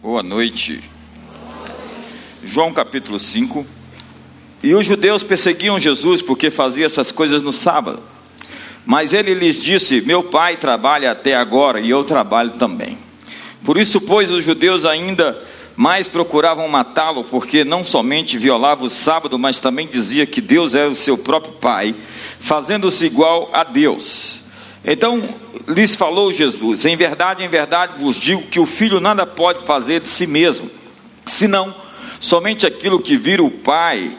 Boa noite. João capítulo 5. E os judeus perseguiam Jesus porque fazia essas coisas no sábado. Mas ele lhes disse: Meu pai trabalha até agora e eu trabalho também. Por isso, pois, os judeus ainda mais procuravam matá-lo, porque não somente violava o sábado, mas também dizia que Deus era o seu próprio pai, fazendo-se igual a Deus. Então lhes falou Jesus: Em verdade, em verdade vos digo que o filho nada pode fazer de si mesmo, senão somente aquilo que vira o pai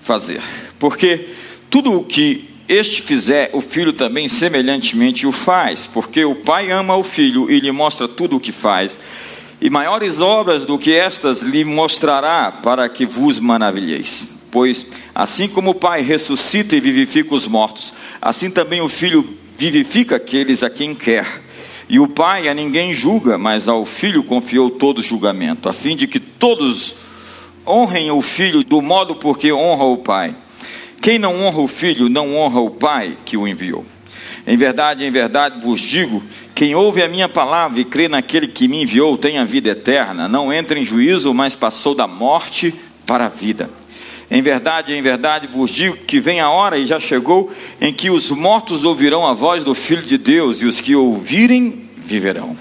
fazer. Porque tudo o que este fizer, o filho também semelhantemente o faz, porque o pai ama o filho e lhe mostra tudo o que faz. E maiores obras do que estas lhe mostrará, para que vos maravilheis. Pois assim como o pai ressuscita e vivifica os mortos, assim também o filho vivifica aqueles a quem quer. E o pai a ninguém julga, mas ao filho confiou todo julgamento, a fim de que todos honrem o filho do modo porque honra o pai. Quem não honra o filho, não honra o pai que o enviou. Em verdade, em verdade vos digo: quem ouve a minha palavra e crê naquele que me enviou tem a vida eterna, não entra em juízo, mas passou da morte para a vida. Em verdade, em verdade vos digo que vem a hora e já chegou em que os mortos ouvirão a voz do Filho de Deus e os que ouvirem viverão.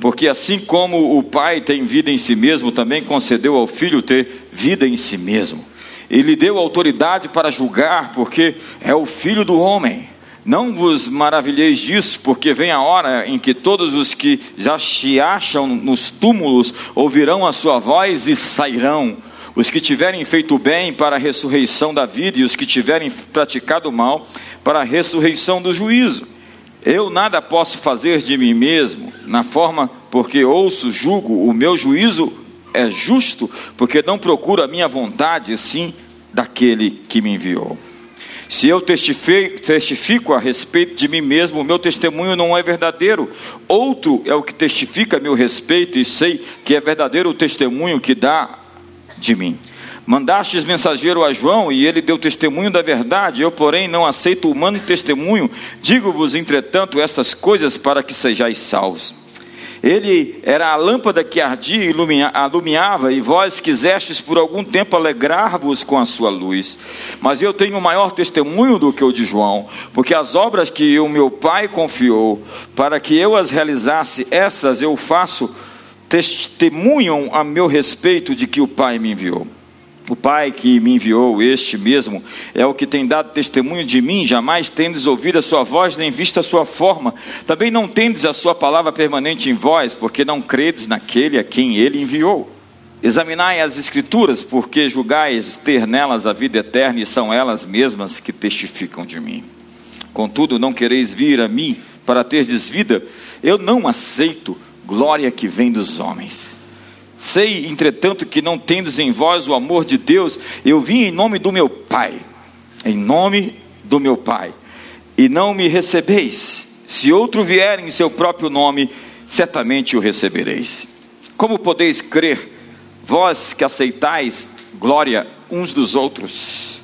Porque assim como o Pai tem vida em si mesmo, também concedeu ao Filho ter vida em si mesmo. Ele deu autoridade para julgar, porque é o Filho do homem. Não vos maravilheis disso, porque vem a hora em que todos os que já se acham nos túmulos ouvirão a sua voz e sairão os que tiverem feito bem para a ressurreição da vida e os que tiverem praticado mal para a ressurreição do juízo. Eu nada posso fazer de mim mesmo, na forma porque ouço, julgo, o meu juízo é justo, porque não procuro a minha vontade, sim daquele que me enviou. Se eu testifico, a respeito de mim mesmo, o meu testemunho não é verdadeiro. Outro é o que testifica a meu respeito, e sei que é verdadeiro o testemunho que dá de mim. Mandastes mensageiro a João e ele deu testemunho da verdade. Eu, porém, não aceito humano testemunho. Digo-vos, entretanto, estas coisas para que sejais salvos. Ele era a lâmpada que ardia e alumiava, e vós quisestes por algum tempo alegrar-vos com a sua luz. Mas eu tenho maior testemunho do que o de João, porque as obras que o meu Pai confiou, para que eu as realizasse, essas eu faço testemunham a meu respeito de que o Pai me enviou. O Pai que me enviou, este mesmo, é o que tem dado testemunho de mim, jamais tendes ouvido a sua voz, nem visto a sua forma. Também não tendes a sua palavra permanente em vós, porque não credes naquele a quem ele enviou. Examinai as Escrituras, porque julgais ter nelas a vida eterna, e são elas mesmas que testificam de mim. Contudo, não quereis vir a mim para terdes vida, eu não aceito glória que vem dos homens. Sei, entretanto, que não tendes em vós o amor de Deus, eu vim em nome do meu Pai, em nome do meu Pai, e não me recebeis. Se outro vier em seu próprio nome, certamente o recebereis. Como podeis crer, vós que aceitais glória uns dos outros,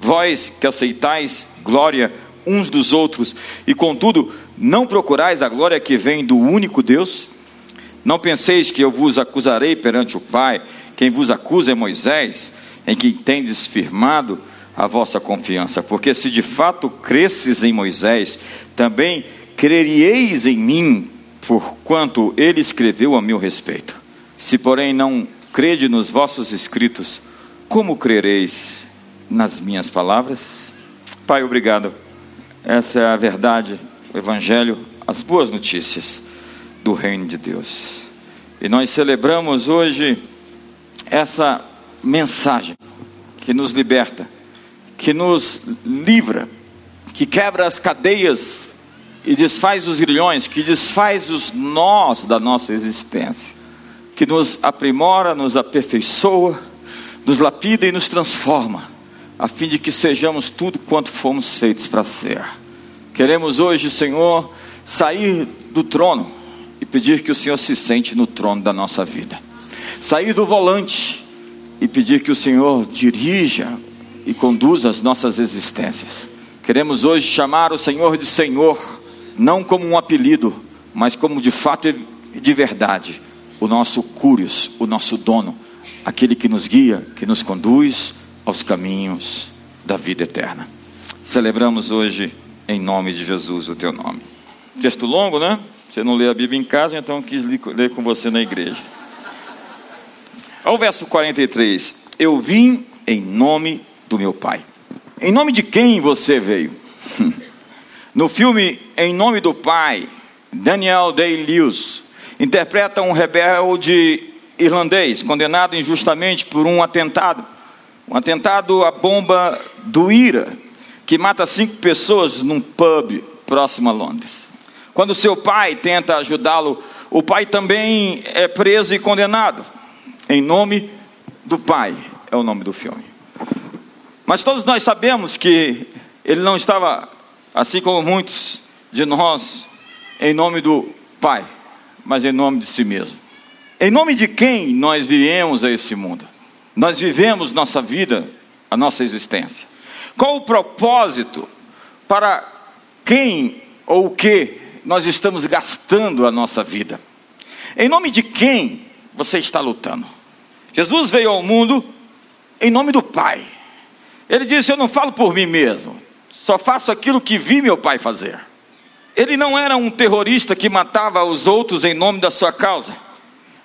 vós que aceitais glória uns dos outros, e contudo não procurais a glória que vem do único Deus? Não penseis que eu vos acusarei perante o Pai, quem vos acusa é Moisés, em quem tendes firmado a vossa confiança, porque se de fato cresces em Moisés, também creríeis em mim, porquanto ele escreveu a meu respeito. Se, porém, não crede nos vossos escritos, como crereis nas minhas palavras? Pai, obrigado. Essa é a verdade, o Evangelho, as boas notícias do reino de Deus. E nós celebramos hoje essa mensagem que nos liberta, que nos livra, que quebra as cadeias e desfaz os grilhões, que desfaz os nós da nossa existência, que nos aprimora, nos aperfeiçoa, nos lapida e nos transforma, a fim de que sejamos tudo quanto fomos feitos para ser. Queremos hoje, Senhor, sair do trono e pedir que o Senhor se sente no trono da nossa vida. Sair do volante e pedir que o Senhor dirija e conduza as nossas existências. Queremos hoje chamar o Senhor de Senhor, não como um apelido, mas como de fato e de verdade, o nosso Cúrios, o nosso dono, aquele que nos guia, que nos conduz aos caminhos da vida eterna. Celebramos hoje em nome de Jesus o teu nome. Texto longo, né? Você não lê a Bíblia em casa, então quis ler com você na igreja. Ao verso 43. Eu vim em nome do meu Pai. Em nome de quem você veio? No filme Em Nome do Pai, Daniel Day-Lewis interpreta um rebelde irlandês condenado injustamente por um atentado, um atentado à bomba do IRA, que mata cinco pessoas num pub próximo a Londres. Quando seu pai tenta ajudá-lo, o pai também é preso e condenado. Em nome do pai é o nome do filme. Mas todos nós sabemos que ele não estava, assim como muitos de nós, em nome do pai, mas em nome de si mesmo. Em nome de quem nós viemos a esse mundo? Nós vivemos nossa vida, a nossa existência. Qual o propósito para quem ou o que nós estamos gastando a nossa vida? Em nome de quem você está lutando? Jesus veio ao mundo em nome do Pai. Ele disse: Eu não falo por mim mesmo, só faço aquilo que vi meu Pai fazer. Ele não era um terrorista que matava os outros em nome da sua causa.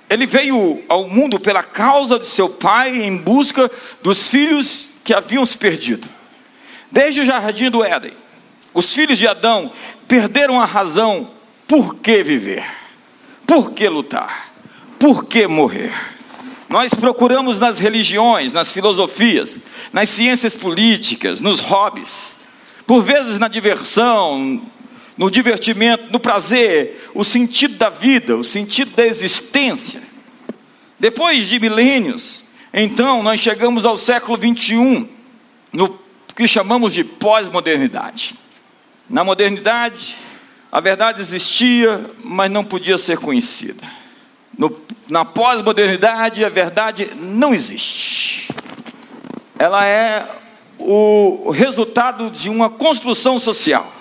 Ele veio ao mundo pela causa de seu pai em busca dos filhos que haviam se perdido. Desde o jardim do Éden, os filhos de Adão perderam a razão por que viver, por que lutar, por que morrer. Nós procuramos nas religiões, nas filosofias, nas ciências políticas, nos hobbies, por vezes na diversão, no divertimento, no prazer, o sentido da vida, o sentido da existência. Depois de milênios, então nós chegamos ao século 21, no que chamamos de pós-modernidade. Na modernidade, a verdade existia, mas não podia ser conhecida. No, na pós-modernidade, a verdade não existe. Ela é o resultado de uma construção social.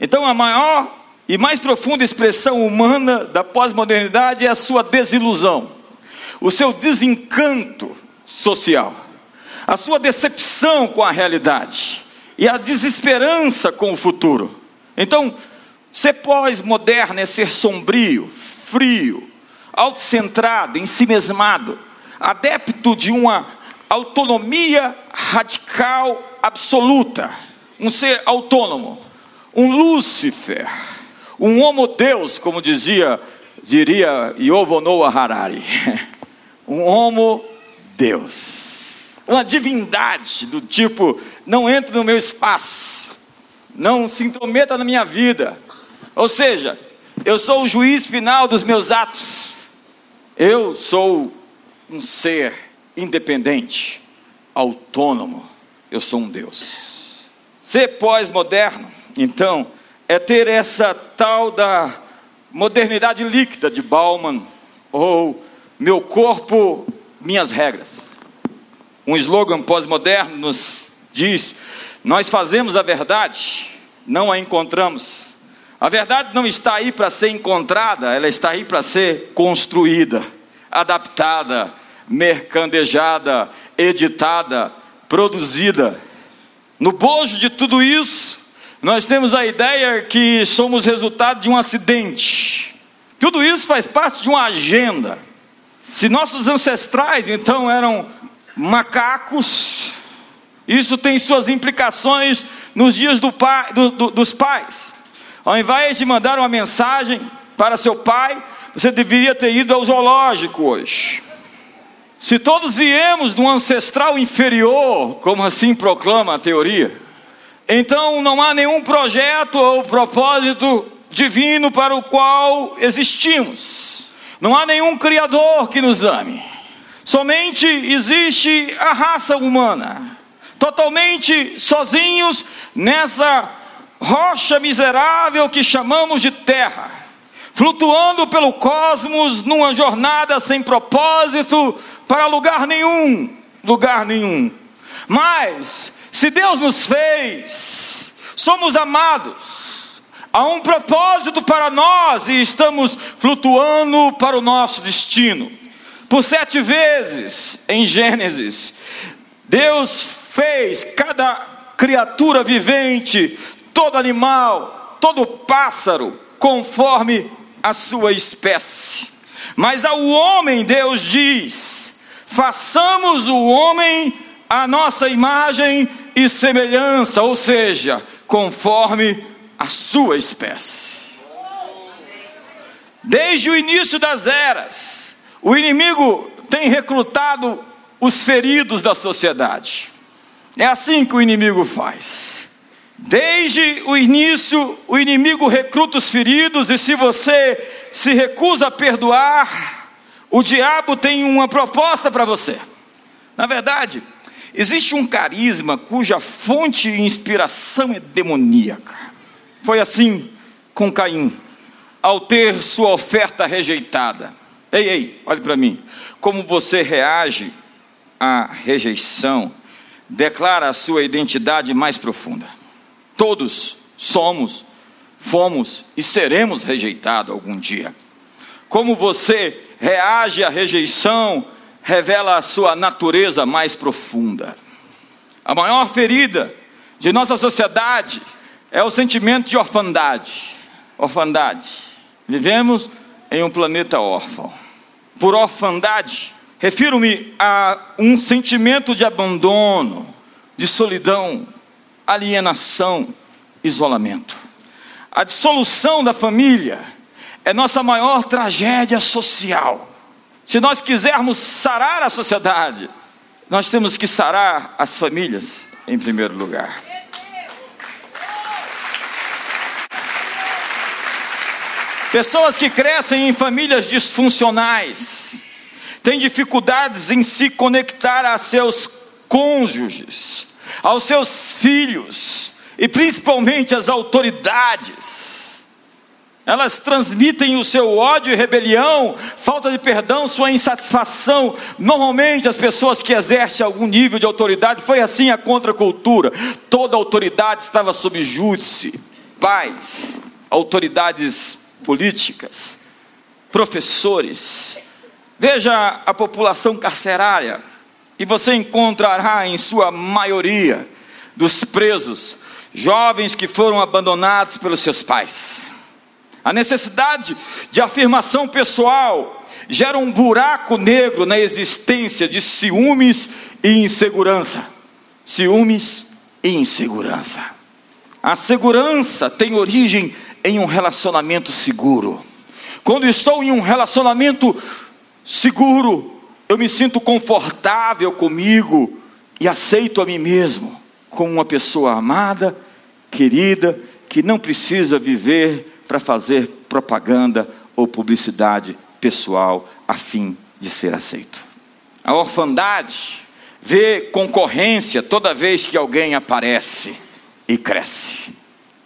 Então, a maior e mais profunda expressão humana da pós-modernidade é a sua desilusão, o seu desencanto social, a sua decepção com a realidade e a desesperança com o futuro. Então, ser pós-moderno é ser sombrio, frio, autocentrado, ensimesmado, adepto de uma autonomia radical absoluta, um ser autônomo, um Lúcifer, um homo Deus, como dizia, diria Yovo Harari, um homo Deus uma divindade do tipo: não entre no meu espaço, não se intrometa na minha vida. Ou seja, eu sou o juiz final dos meus atos. Eu sou um ser independente, autônomo. Eu sou um Deus. Ser pós-moderno, então, é ter essa tal da modernidade líquida de Bauman, ou meu corpo, minhas regras. Um slogan pós-moderno nos diz: Nós fazemos a verdade, não a encontramos. A verdade não está aí para ser encontrada, ela está aí para ser construída, adaptada, mercandejada, editada, produzida. No bojo de tudo isso, nós temos a ideia que somos resultado de um acidente. Tudo isso faz parte de uma agenda. Se nossos ancestrais então eram macacos. Isso tem suas implicações nos dias do pai, do, do, dos pais. Ao invés de mandar uma mensagem para seu pai, você deveria ter ido ao zoológico hoje. Se todos viemos de um ancestral inferior, como assim proclama a teoria, então não há nenhum projeto ou propósito divino para o qual existimos. Não há nenhum Criador que nos ame. Somente existe a raça humana, totalmente sozinhos nessa rocha miserável que chamamos de terra, flutuando pelo cosmos numa jornada sem propósito para lugar nenhum, lugar nenhum. Mas se Deus nos fez, somos amados, Há um propósito para nós e estamos flutuando para o nosso destino. Por sete vezes em Gênesis, Deus fez cada criatura vivente, todo animal, todo pássaro, conforme a sua espécie. Mas ao homem, Deus diz: façamos o homem a nossa imagem e semelhança, ou seja, conforme a sua espécie. Desde o início das eras, o inimigo tem recrutado os feridos da sociedade. É assim que o inimigo faz. Desde o início, o inimigo recruta os feridos, e se você se recusa a perdoar, o diabo tem uma proposta para você. Na verdade, existe um carisma cuja fonte e inspiração é demoníaca. Foi assim com Caim, ao ter sua oferta rejeitada. Ei, ei, olhe para mim. Como você reage à rejeição, declara a sua identidade mais profunda. Todos somos, fomos e seremos rejeitados algum dia. Como você reage à rejeição, revela a sua natureza mais profunda. A maior ferida de nossa sociedade é o sentimento de orfandade. Orfandade. Vivemos em um planeta órfão. Por orfandade, refiro-me a um sentimento de abandono, de solidão, alienação, isolamento. A dissolução da família é nossa maior tragédia social. Se nós quisermos sarar a sociedade, nós temos que sarar as famílias em primeiro lugar. Pessoas que crescem em famílias disfuncionais têm dificuldades em se conectar a seus cônjuges, aos seus filhos e principalmente às autoridades. Elas transmitem o seu ódio e rebelião, falta de perdão, sua insatisfação. Normalmente, as pessoas que exercem algum nível de autoridade, foi assim a contracultura. Toda autoridade estava sob júdice. Pais, autoridades políticas, professores. Veja a população carcerária, e você encontrará em sua maioria dos presos jovens que foram abandonados pelos seus pais. A necessidade de afirmação pessoal gera um buraco negro na existência de ciúmes e insegurança. Ciúmes e insegurança. A segurança tem origem em um relacionamento seguro. Quando estou em um relacionamento seguro, eu me sinto confortável comigo e aceito a mim mesmo como uma pessoa amada, querida, que não precisa viver para fazer propaganda ou publicidade pessoal a fim de ser aceito. A orfandade vê concorrência toda vez que alguém aparece e cresce.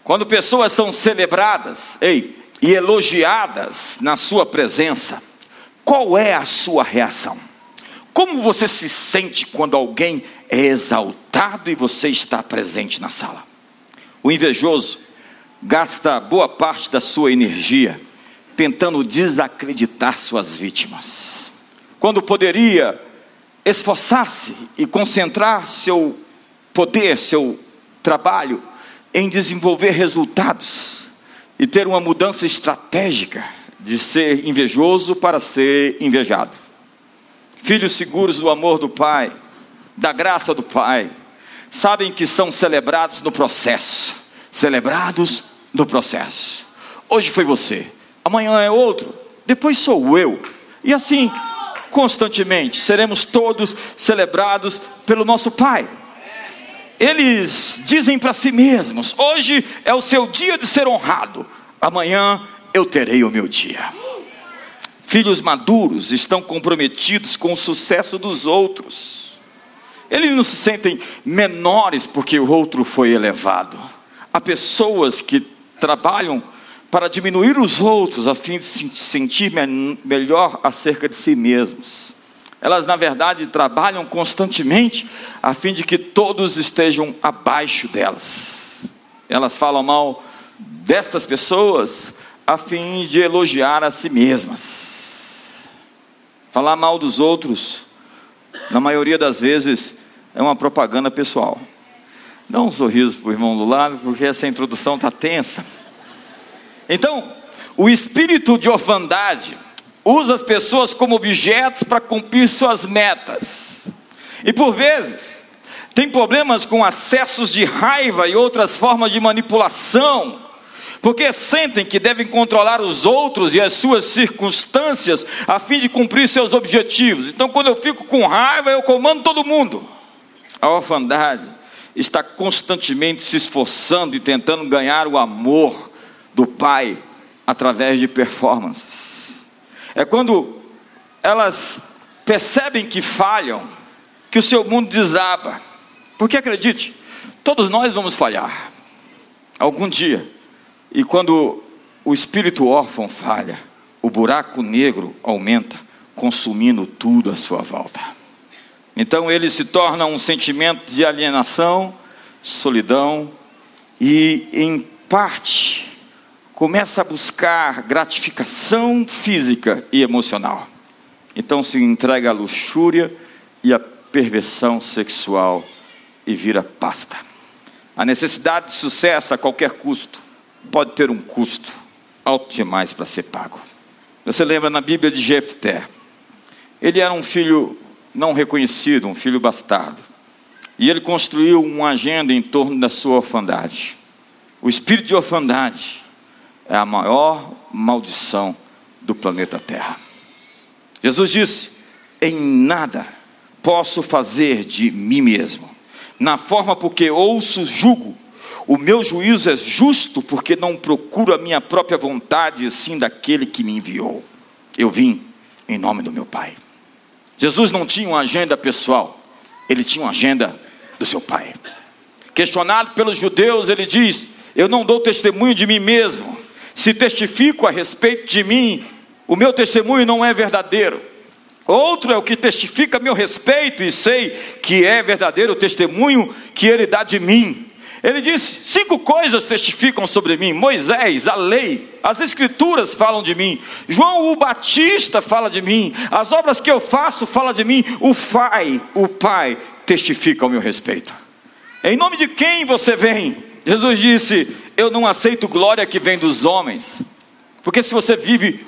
Quando pessoas são celebradas, ei, e elogiadas na sua presença, qual é a sua reação? Como você se sente quando alguém é exaltado e você está presente na sala? O invejoso gasta boa parte da sua energia tentando desacreditar suas vítimas. Quando poderia esforçar-se e concentrar seu poder, seu trabalho em desenvolver resultados e ter uma mudança estratégica de ser invejoso para ser invejado. Filhos seguros do amor do Pai, da graça do Pai, sabem que são celebrados no processo celebrados no processo. Hoje foi você, amanhã é outro, depois sou eu, e assim constantemente seremos todos celebrados pelo nosso Pai eles dizem para si mesmos: hoje é o seu dia de ser honrado, amanhã eu terei o meu dia. Filhos maduros estão comprometidos com o sucesso dos outros. Eles não se sentem menores porque o outro foi elevado. Há pessoas que trabalham para diminuir os outros a fim de se sentir melhor acerca de si mesmos. Elas, na verdade, trabalham constantemente a fim de que todos estejam abaixo delas. Elas falam mal destas pessoas a fim de elogiar a si mesmas. Falar mal dos outros, na maioria das vezes, é uma propaganda pessoal. Dá um sorriso para o irmão do lado, porque essa introdução está tensa. Então, o espírito de orfandade usa as pessoas como objetos para cumprir suas metas. E por vezes, tem problemas com acessos de raiva e outras formas de manipulação, porque sentem que devem controlar os outros e as suas circunstâncias a fim de cumprir seus objetivos. Então, quando eu fico com raiva, eu comando todo mundo. A orfandade está constantemente se esforçando e tentando ganhar o amor do pai através de performances. É quando elas percebem que falham, que o seu mundo desaba. Porque acredite, todos nós vamos falhar algum dia. E quando o espírito órfão falha, o buraco negro aumenta, consumindo tudo à sua volta. Então ele se torna um sentimento de alienação, solidão e, em parte, começa a buscar gratificação física e emocional. Então se entrega à luxúria e à perversão sexual e vira pasta. A necessidade de sucesso a qualquer custo pode ter um custo alto demais para ser pago. Você lembra na Bíblia de Jefté? Ele era um filho não reconhecido, um filho bastardo. E ele construiu uma agenda em torno da sua orfandade. O espírito de orfandade é a maior maldição do planeta Terra. Jesus disse: Em nada posso fazer de mim mesmo, na forma porque ouço, julgo. O meu juízo é justo porque não procuro a minha própria vontade, sim daquele que me enviou. Eu vim em nome do meu Pai. Jesus não tinha uma agenda pessoal, ele tinha uma agenda do seu Pai. Questionado pelos judeus, ele diz: Eu não dou testemunho de mim mesmo, se testifico a respeito de mim, o meu testemunho não é verdadeiro. Outro é o que testifica meu respeito e sei que é verdadeiro o testemunho que ele dá de mim. Ele diz: cinco coisas testificam sobre mim: Moisés, a lei, as escrituras falam de mim, João o Batista fala de mim, as obras que eu faço falam de mim, o Pai, o Pai testifica ao meu respeito. Em nome de quem você vem? Jesus disse: Eu não aceito glória que vem dos homens, porque se você vive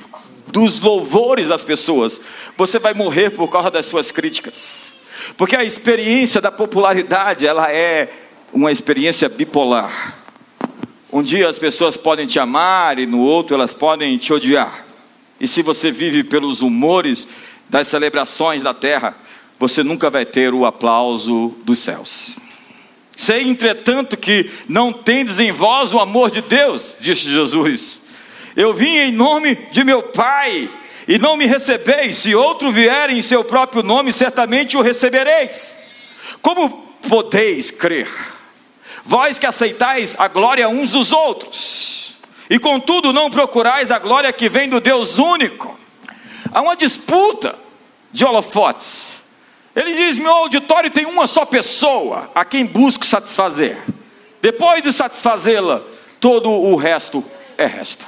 dos louvores das pessoas, você vai morrer por causa das suas críticas. Porque a experiência da popularidade, ela é uma experiência bipolar. Um dia as pessoas podem te amar e no outro elas podem te odiar. E se você vive pelos humores das celebrações da terra, você nunca vai ter o aplauso dos céus. Sei, entretanto, que não tendes em vós o amor de Deus, disse Jesus. Eu vim em nome de meu Pai, e não me recebeis. Se outro vier em seu próprio nome, certamente o recebereis. Como podeis crer? Vós que aceitais a glória uns dos outros, e contudo não procurais a glória que vem do Deus único. Há uma disputa de holofotes. Ele diz: meu auditório tem uma só pessoa a quem busco satisfazer. Depois de satisfazê-la, todo o resto é resto.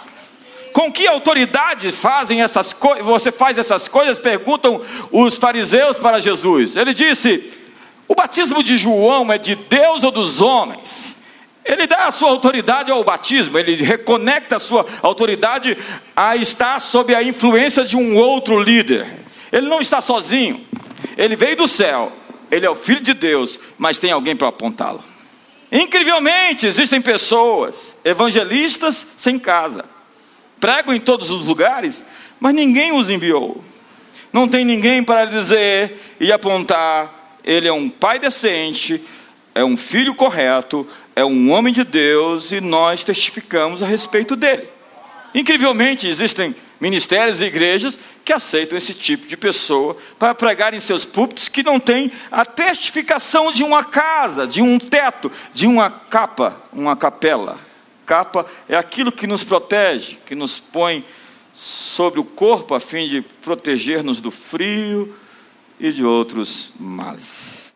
Com que autoridade fazem essas coisas? Você faz essas coisas? Perguntam os fariseus para Jesus. Ele disse: o batismo de João é de Deus ou dos homens? Ele dá a sua autoridade ao batismo, ele reconecta a sua autoridade a estar sob a influência de um outro líder. Ele não está sozinho. Ele veio do céu, ele é o filho de Deus, mas tem alguém para apontá-lo. Incrivelmente, existem pessoas, evangelistas sem casa, pregam em todos os lugares, mas ninguém os enviou. Não tem ninguém para dizer e apontar: ele é um pai decente, é um filho correto, é um homem de Deus e nós testificamos a respeito dele. Incrivelmente, existem ministérios e igrejas que aceitam esse tipo de pessoa para pregar em seus púlpitos que não tem a testificação de uma casa, de um teto, de uma capa, uma capela. Capa é aquilo que nos protege, que nos põe sobre o corpo a fim de proteger-nos do frio e de outros males.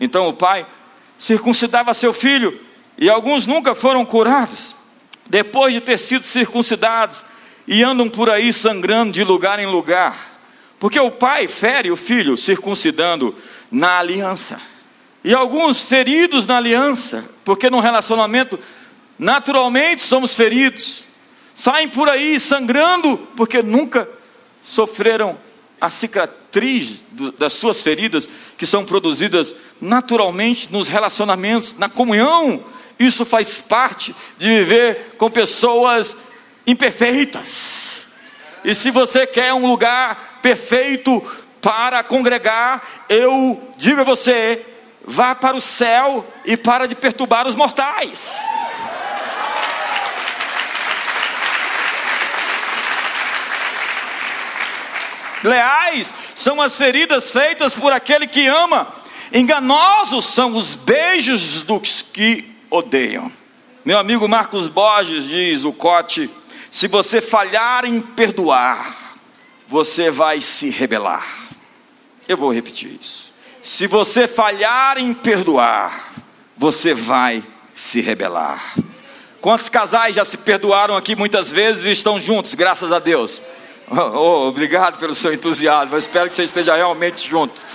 Então o pai circuncidava seu filho e alguns nunca foram curados. depois de ter sido circuncidados, e andam por aí sangrando de lugar em lugar, porque o pai fere o filho circuncidando na aliança. E alguns feridos na aliança, porque no relacionamento naturalmente somos feridos, saem por aí sangrando porque nunca sofreram a cicatriz das suas feridas que são produzidas naturalmente nos relacionamentos, na comunhão. Isso faz parte de viver com pessoas imperfeitas. E se você quer um lugar perfeito para congregar, eu digo a você: vá para o céu e para de perturbar os mortais. Leais são as feridas feitas por aquele que ama, enganosos são os beijos dos que odeiam. Meu amigo Marcos Borges diz: o cote, se você falhar em perdoar, você vai se rebelar. Eu vou repetir isso. Se você falhar em perdoar, você vai se rebelar. Quantos casais já se perdoaram aqui muitas vezes e estão juntos, graças a Deus? Oh, obrigado pelo seu entusiasmo. Espero que você esteja realmente junto.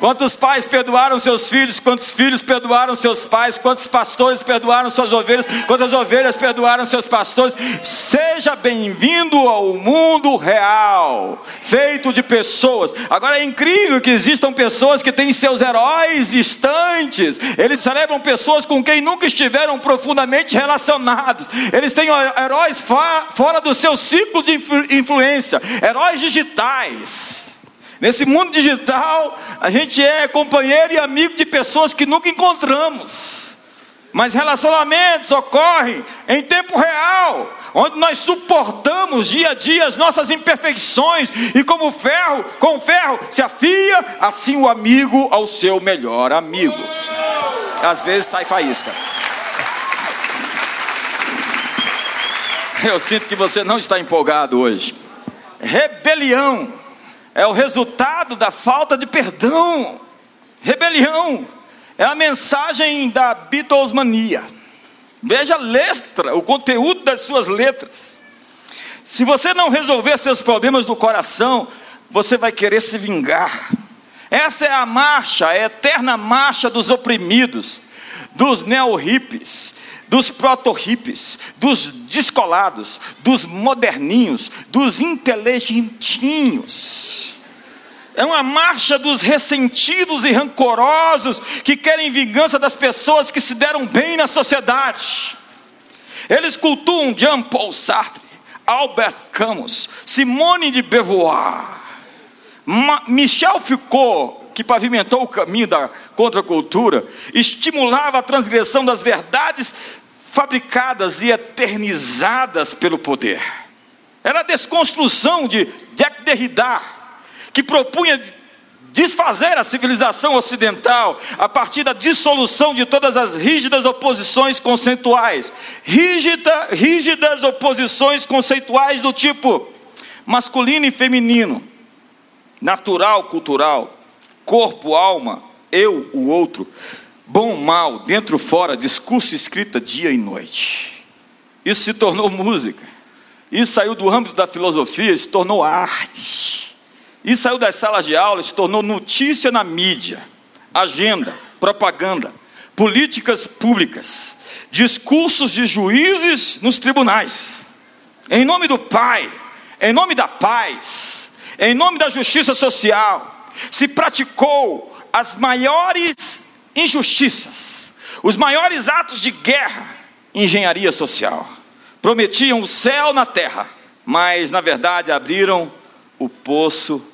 Quantos pais perdoaram seus filhos? Quantos filhos perdoaram seus pais? Quantos pastores perdoaram suas ovelhas? Quantas ovelhas perdoaram seus pastores? Seja bem-vindo ao mundo real, feito de pessoas. Agora é incrível que existam pessoas que têm seus heróis distantes. Eles celebram pessoas com quem nunca estiveram profundamente relacionados. Eles têm heróis fora do seu ciclo de influência, heróis digitais. Nesse mundo digital, a gente é companheiro e amigo de pessoas que nunca encontramos. Mas relacionamentos ocorrem em tempo real, onde nós suportamos dia a dia as nossas imperfeições e como ferro, com ferro se afia, assim o amigo ao seu melhor amigo. Às vezes sai faísca. Eu sinto que você não está empolgado hoje. Rebelião é o resultado da falta de perdão. Rebelião é a mensagem da Beatlesmania. Veja a letra, o conteúdo das suas letras. Se você não resolver seus problemas do coração, você vai querer se vingar. Essa é a marcha, a eterna marcha dos oprimidos, dos neo-hippies, dos proto-hippies, dos descolados, dos moderninhos, dos inteligentinhos. É uma marcha dos ressentidos e rancorosos que querem vingança das pessoas que se deram bem na sociedade. Eles cultuam Jean Paul Sartre, Albert Camus, Simone de Beauvoir, Michel Foucault, que pavimentou o caminho da contracultura, estimulava a transgressão das verdades fabricadas e eternizadas pelo poder. Era a desconstrução de Jacques Derrida, que propunha desfazer a civilização ocidental a partir da dissolução de todas as rígidas oposições conceituais. Rígida, rígidas oposições conceituais do tipo masculino e feminino, natural, cultural, corpo, alma, eu, o outro, bom, mal, dentro, fora, discurso, escrita, dia e noite. Isso se tornou música. Isso saiu do âmbito da filosofia, se tornou arte. Isso saiu das salas de aula, se tornou notícia na mídia, agenda, propaganda, políticas públicas, discursos de juízes nos tribunais. Em nome do Pai, em nome da paz, em nome da justiça social, se praticou as maiores injustiças, os maiores atos de guerra, engenharia social. Prometiam o céu na terra, mas na verdade abriram o poço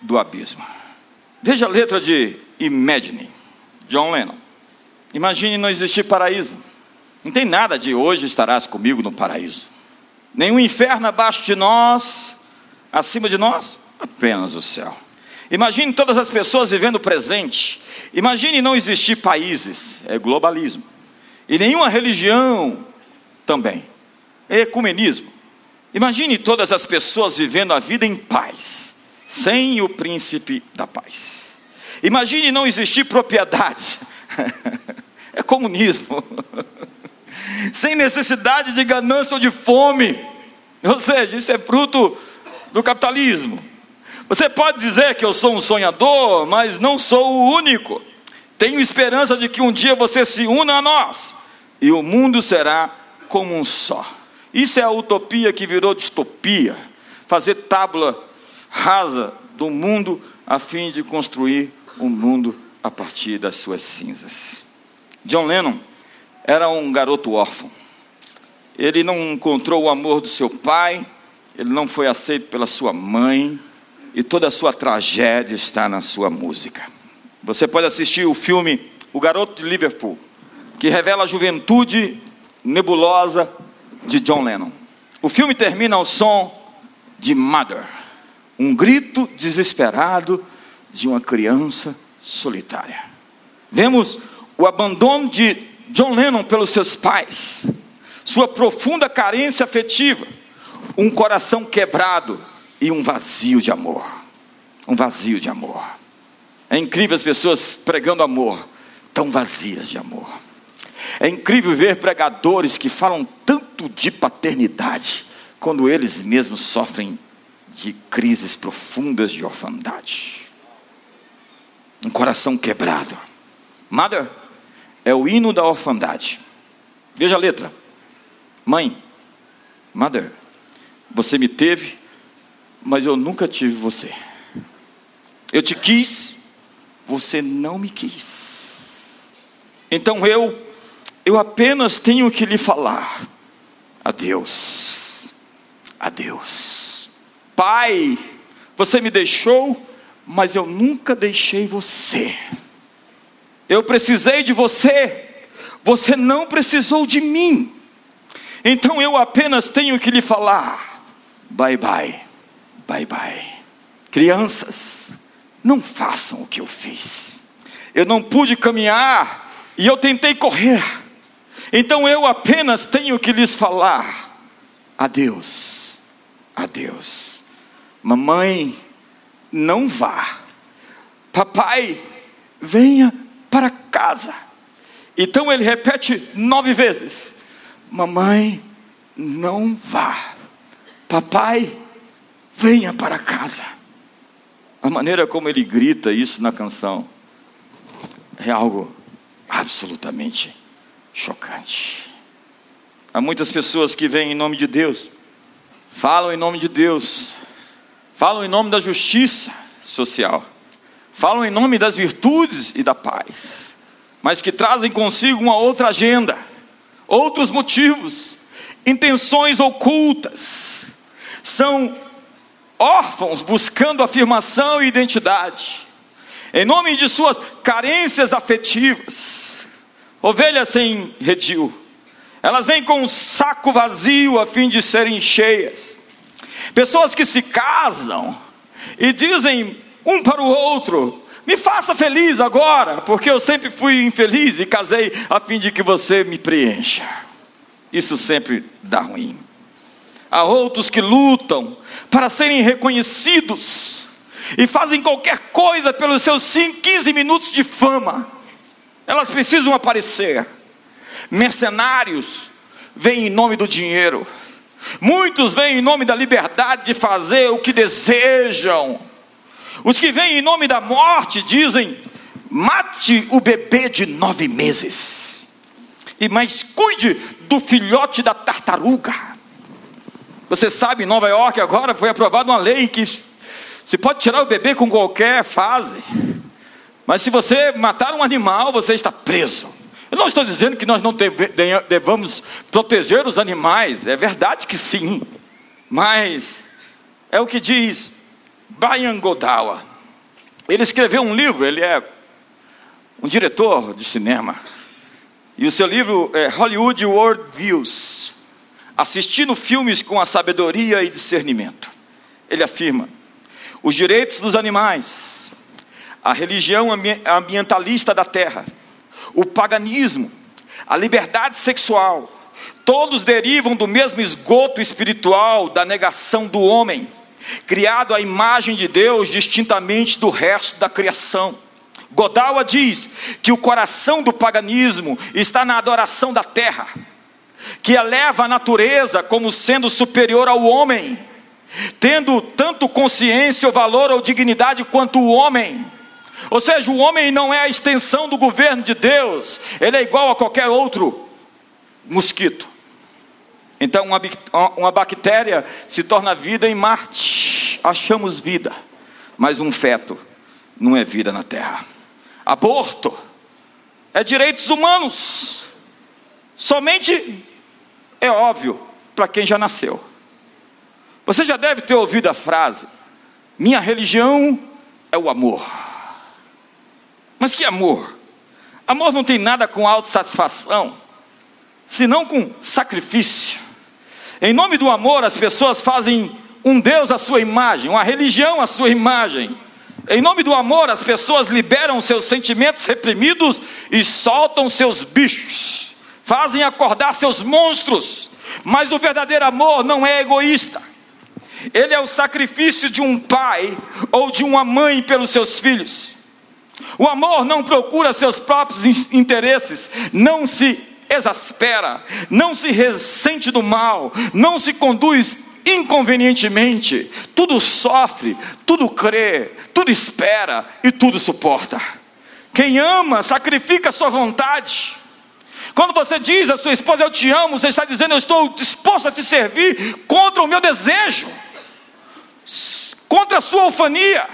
do abismo. Veja a letra de Imagine, John Lennon. Imagine não existir paraíso. Não tem nada de hoje estarás comigo no paraíso. Nenhum inferno abaixo de nós, acima de nós, apenas o céu. Imagine todas as pessoas vivendo o presente. Imagine não existir países, é globalismo. E nenhuma religião também. É ecumenismo. Imagine todas as pessoas vivendo a vida em paz, sem o príncipe da paz. Imagine não existir propriedades. é comunismo. sem necessidade de ganância ou de fome. Ou seja, isso é fruto do capitalismo. Você pode dizer que eu sou um sonhador, mas não sou o único. Tenho esperança de que um dia você se una a nós e o mundo será como um só. Isso é a utopia que virou distopia fazer tábula rasa do mundo a fim de construir um mundo a partir das suas cinzas. John Lennon era um garoto órfão. Ele não encontrou o amor do seu pai, ele não foi aceito pela sua mãe, e toda a sua tragédia está na sua música. Você pode assistir o filme O Garoto de Liverpool, que revela a juventude nebulosa de John Lennon. O filme termina ao som de Mother, um grito desesperado de uma criança solitária. Vemos o abandono de John Lennon pelos seus pais, sua profunda carência afetiva, um coração quebrado e um vazio de amor. Um vazio de amor. É incrível as pessoas pregando amor, tão vazias de amor. É incrível ver pregadores que falam tanto de paternidade, quando eles mesmos sofrem de crises profundas de orfandade. Um coração quebrado. Mother é o hino da orfandade. Veja a letra. Mãe, Mother, você me teve, mas eu nunca tive você. Eu te quis, você não me quis. Então eu, eu apenas tenho que lhe falar: adeus, adeus. Pai, você me deixou, mas eu nunca deixei você. Eu precisei de você, você não precisou de mim. Então eu apenas tenho que lhe falar: bye bye, bye bye. Crianças, não façam o que eu fiz. Eu não pude caminhar e eu tentei correr. Então eu apenas tenho que lhes falar: adeus, adeus. Mamãe, não vá. Papai, venha para casa. Então ele repete nove vezes: Mamãe, não vá. Papai, venha para casa. A maneira como ele grita isso na canção é algo absolutamente chocante. Há muitas pessoas que vêm em nome de Deus, falam em nome de Deus, falam em nome da justiça social, falam em nome das virtudes e da paz, mas que trazem consigo uma outra agenda outros motivos, intenções ocultas. São órfãos buscando afirmação e identidade, em nome de suas carências afetivas. Ovelhas sem redil, elas vêm com um saco vazio a fim de serem cheias. Pessoas que se casam e dizem um para o outro: me faça feliz agora, porque eu sempre fui infeliz e casei a fim de que você me preencha. Isso sempre dá ruim. Há outros que lutam para serem reconhecidos e fazem qualquer coisa pelos seus 15 minutos de fama. Elas precisam aparecer. Mercenários vêm em nome do dinheiro. Muitos vêm em nome da liberdade de fazer o que desejam os que vêm em nome da morte dizem: mate o bebê de nove meses, e mas cuide do filhote da tartaruga. Você sabe, em Nova York agora foi aprovada uma lei que se pode tirar o bebê com qualquer fase, mas se você matar um animal, você está preso. Eu não estou dizendo que nós não devamos proteger os animais, é verdade que sim, mas é o que diz Brian Godawa. Ele escreveu um livro, ele é um diretor de cinema. E o seu livro é Hollywood World Views. Assistindo filmes com a sabedoria e discernimento. Ele afirma: os direitos dos animais, a religião ambientalista da terra, o paganismo, a liberdade sexual, todos derivam do mesmo esgoto espiritual da negação do homem criado à imagem de Deus distintamente do resto da criação. Godawa diz que o coração do paganismo está na adoração da terra. Que eleva a natureza como sendo superior ao homem, tendo tanto consciência ou valor ou dignidade quanto o homem. Ou seja, o homem não é a extensão do governo de Deus, ele é igual a qualquer outro mosquito. Então, uma, uma bactéria se torna vida em Marte, achamos vida, mas um feto não é vida na Terra. Aborto é direitos humanos, somente é óbvio para quem já nasceu. Você já deve ter ouvido a frase: minha religião é o amor. Mas que amor? Amor não tem nada com autossatisfação, senão com sacrifício. Em nome do amor, as pessoas fazem um Deus à sua imagem, uma religião à sua imagem. Em nome do amor, as pessoas liberam seus sentimentos reprimidos e soltam seus bichos, fazem acordar seus monstros. Mas o verdadeiro amor não é egoísta. Ele é o sacrifício de um pai ou de uma mãe pelos seus filhos. O amor não procura seus próprios interesses, não se exaspera, não se ressente do mal, não se conduz inconvenientemente, tudo sofre, tudo crê, tudo espera e tudo suporta. Quem ama, sacrifica sua vontade. Quando você diz à sua esposa, Eu te amo, você está dizendo, Eu estou disposto a te servir contra o meu desejo, contra a sua ufania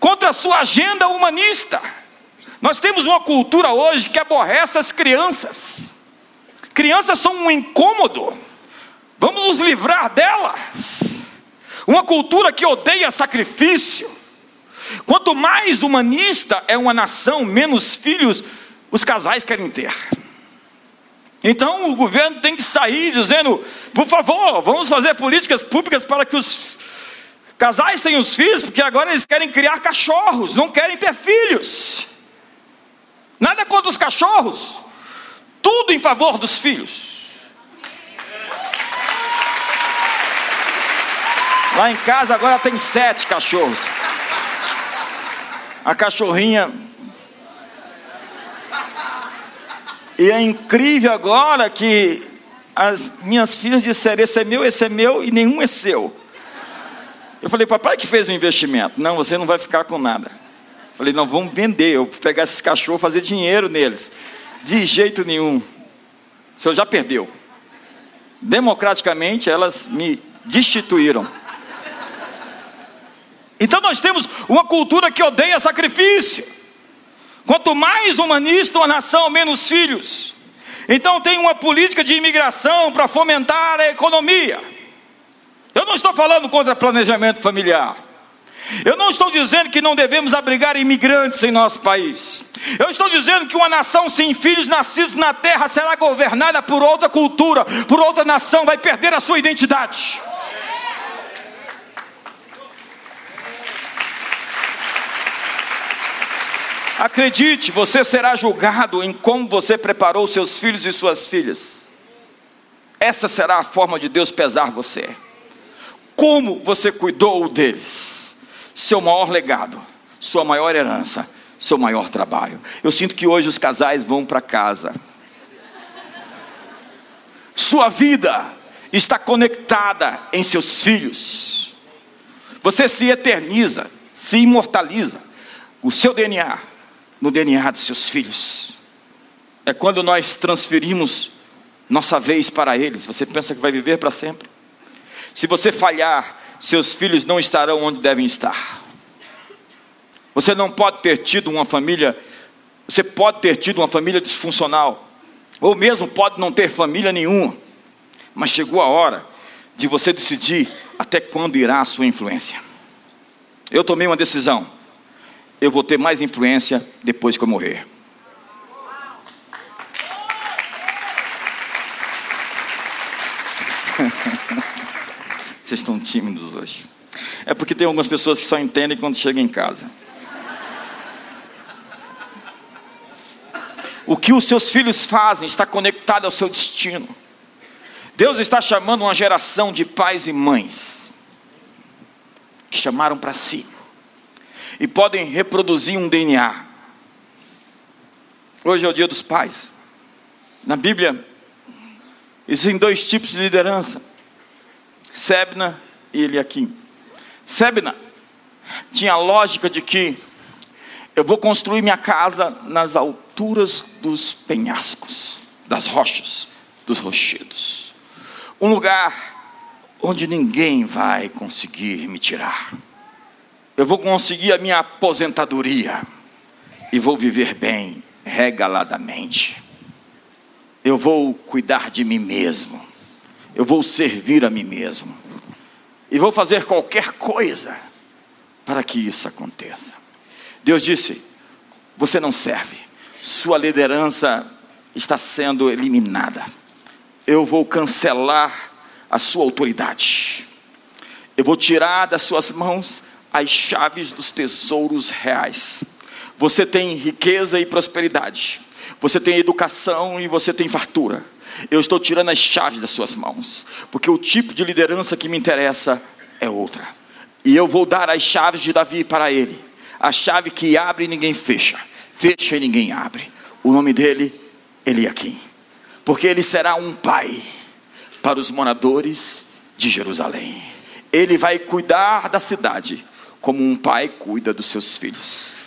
contra a sua agenda humanista. Nós temos uma cultura hoje que aborrece as crianças. Crianças são um incômodo. Vamos nos livrar delas. Uma cultura que odeia sacrifício. Quanto mais humanista é uma nação, menos filhos os casais querem ter. Então o governo tem que sair dizendo: por favor, vamos fazer políticas públicas para que os Casais têm os filhos porque agora eles querem criar cachorros, não querem ter filhos. Nada contra os cachorros, tudo em favor dos filhos. Lá em casa agora tem sete cachorros. A cachorrinha. E é incrível agora que as minhas filhas disseram: esse é meu, esse é meu e nenhum é seu. Eu falei, papai que fez o investimento. Não, você não vai ficar com nada. Eu falei, não, vamos vender. Eu vou pegar esses cachorros fazer dinheiro neles. De jeito nenhum. O senhor já perdeu. Democraticamente elas me destituíram. Então nós temos uma cultura que odeia sacrifício. Quanto mais humanista uma nação, menos filhos. Então tem uma política de imigração para fomentar a economia. Eu não estou falando contra planejamento familiar. Eu não estou dizendo que não devemos abrigar imigrantes em nosso país. Eu estou dizendo que uma nação sem filhos nascidos na terra será governada por outra cultura, por outra nação, vai perder a sua identidade. Acredite, você será julgado em como você preparou seus filhos e suas filhas. Essa será a forma de Deus pesar você como você cuidou deles. Seu maior legado, sua maior herança, seu maior trabalho. Eu sinto que hoje os casais vão para casa. Sua vida está conectada em seus filhos. Você se eterniza, se imortaliza. O seu DNA no DNA dos seus filhos. É quando nós transferimos nossa vez para eles. Você pensa que vai viver para sempre? Se você falhar, seus filhos não estarão onde devem estar. Você não pode ter tido uma família, você pode ter tido uma família disfuncional, ou mesmo pode não ter família nenhuma, mas chegou a hora de você decidir até quando irá a sua influência. Eu tomei uma decisão, eu vou ter mais influência depois que eu morrer. Vocês estão tímidos hoje. É porque tem algumas pessoas que só entendem quando chegam em casa. O que os seus filhos fazem está conectado ao seu destino. Deus está chamando uma geração de pais e mães que chamaram para si e podem reproduzir um DNA. Hoje é o dia dos pais. Na Bíblia, Existem dois tipos de liderança: Sebna e Eliakim. Sebna tinha a lógica de que eu vou construir minha casa nas alturas dos penhascos, das rochas, dos rochedos. Um lugar onde ninguém vai conseguir me tirar. Eu vou conseguir a minha aposentadoria e vou viver bem, regaladamente. Eu vou cuidar de mim mesmo, eu vou servir a mim mesmo, e vou fazer qualquer coisa para que isso aconteça. Deus disse: Você não serve, sua liderança está sendo eliminada, eu vou cancelar a sua autoridade, eu vou tirar das suas mãos as chaves dos tesouros reais. Você tem riqueza e prosperidade você tem educação e você tem fartura. Eu estou tirando as chaves das suas mãos, porque o tipo de liderança que me interessa é outra. E eu vou dar as chaves de Davi para ele. A chave que abre e ninguém fecha, fecha e ninguém abre. O nome dele, Eliakim. Porque ele será um pai para os moradores de Jerusalém. Ele vai cuidar da cidade como um pai cuida dos seus filhos.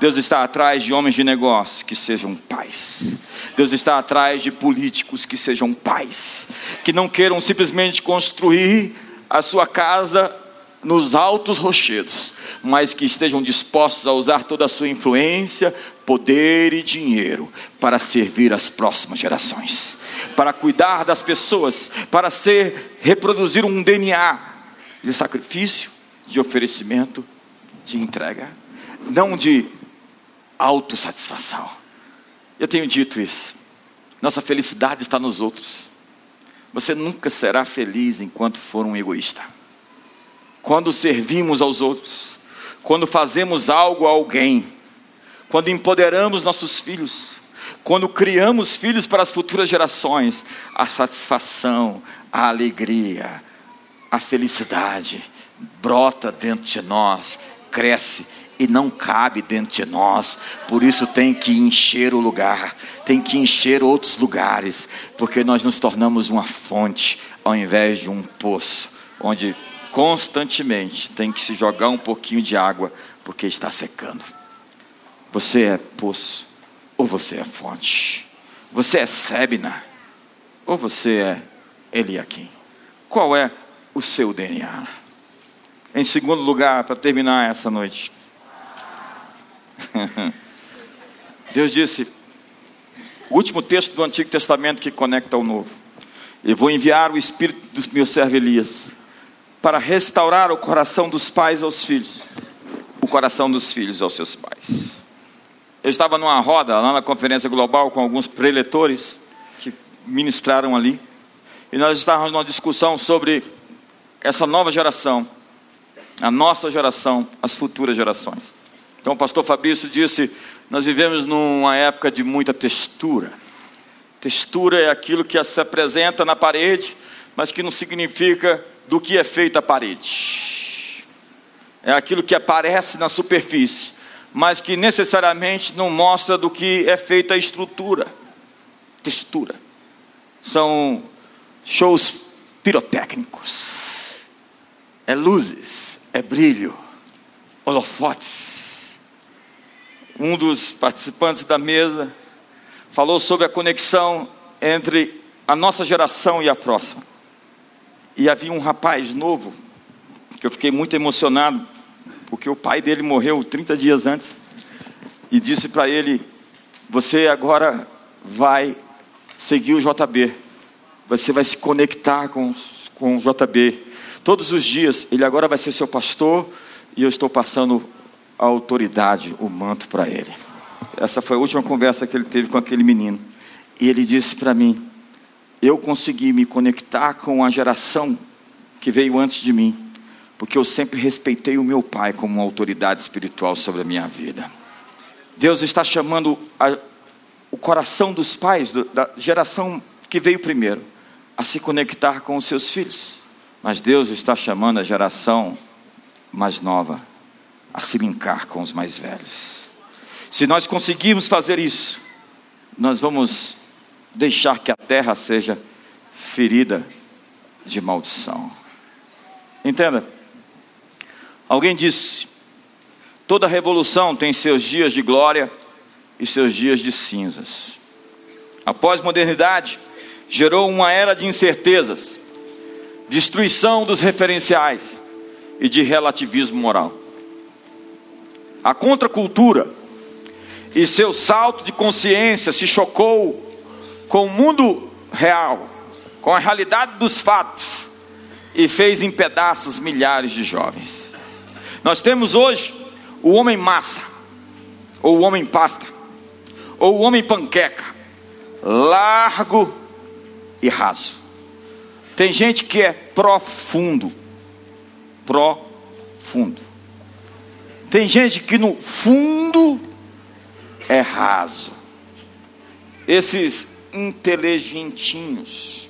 Deus está atrás de homens de negócio que sejam pais. Deus está atrás de políticos que sejam pais, que não queiram simplesmente construir a sua casa nos altos rochedos, mas que estejam dispostos a usar toda a sua influência, poder e dinheiro para servir as próximas gerações, para cuidar das pessoas, para ser reproduzir um DNA de sacrifício, de oferecimento, de entrega, não de autossatisfação. Eu tenho dito isso. Nossa felicidade está nos outros. Você nunca será feliz enquanto for um egoísta. Quando servimos aos outros, quando fazemos algo a alguém, quando empoderamos nossos filhos, quando criamos filhos para as futuras gerações, a satisfação, a alegria, a felicidade brota dentro de nós, cresce e não cabe dentro de nós, por isso tem que encher o lugar, tem que encher outros lugares, porque nós nos tornamos uma fonte ao invés de um poço, onde constantemente tem que se jogar um pouquinho de água, porque está secando. Você é poço, ou você é fonte, você é Sebna, ou você é Eliakim. Qual é o seu DNA? Em segundo lugar, para terminar essa noite, Deus disse, o último texto do Antigo Testamento que conecta ao Novo. Eu vou enviar o Espírito do meu servo Elias para restaurar o coração dos pais aos filhos, o coração dos filhos aos seus pais. Eu estava numa roda lá na conferência global com alguns preletores que ministraram ali, e nós estávamos numa discussão sobre essa nova geração, a nossa geração, as futuras gerações. Então o pastor Fabrício disse: Nós vivemos numa época de muita textura. Textura é aquilo que se apresenta na parede, mas que não significa do que é feita a parede. É aquilo que aparece na superfície, mas que necessariamente não mostra do que é feita a estrutura. Textura. São shows pirotécnicos. É luzes, é brilho, holofotes um dos participantes da mesa falou sobre a conexão entre a nossa geração e a próxima. E havia um rapaz novo, que eu fiquei muito emocionado, porque o pai dele morreu 30 dias antes, e disse para ele: Você agora vai seguir o JB, você vai se conectar com, com o JB. Todos os dias, ele agora vai ser seu pastor, e eu estou passando a autoridade, o manto para ele. Essa foi a última conversa que ele teve com aquele menino. E ele disse para mim: Eu consegui me conectar com a geração que veio antes de mim, porque eu sempre respeitei o meu pai como uma autoridade espiritual sobre a minha vida. Deus está chamando a, o coração dos pais, do, da geração que veio primeiro, a se conectar com os seus filhos. Mas Deus está chamando a geração mais nova a se linkar com os mais velhos. Se nós conseguirmos fazer isso, nós vamos deixar que a terra seja ferida de maldição. Entenda? Alguém disse: toda revolução tem seus dias de glória e seus dias de cinzas. A pós-modernidade gerou uma era de incertezas, destruição dos referenciais e de relativismo moral. A contracultura e seu salto de consciência se chocou com o mundo real, com a realidade dos fatos e fez em pedaços milhares de jovens. Nós temos hoje o homem massa, ou o homem pasta, ou o homem panqueca, largo e raso. Tem gente que é profundo, profundo. Tem gente que no fundo é raso. Esses inteligentinhos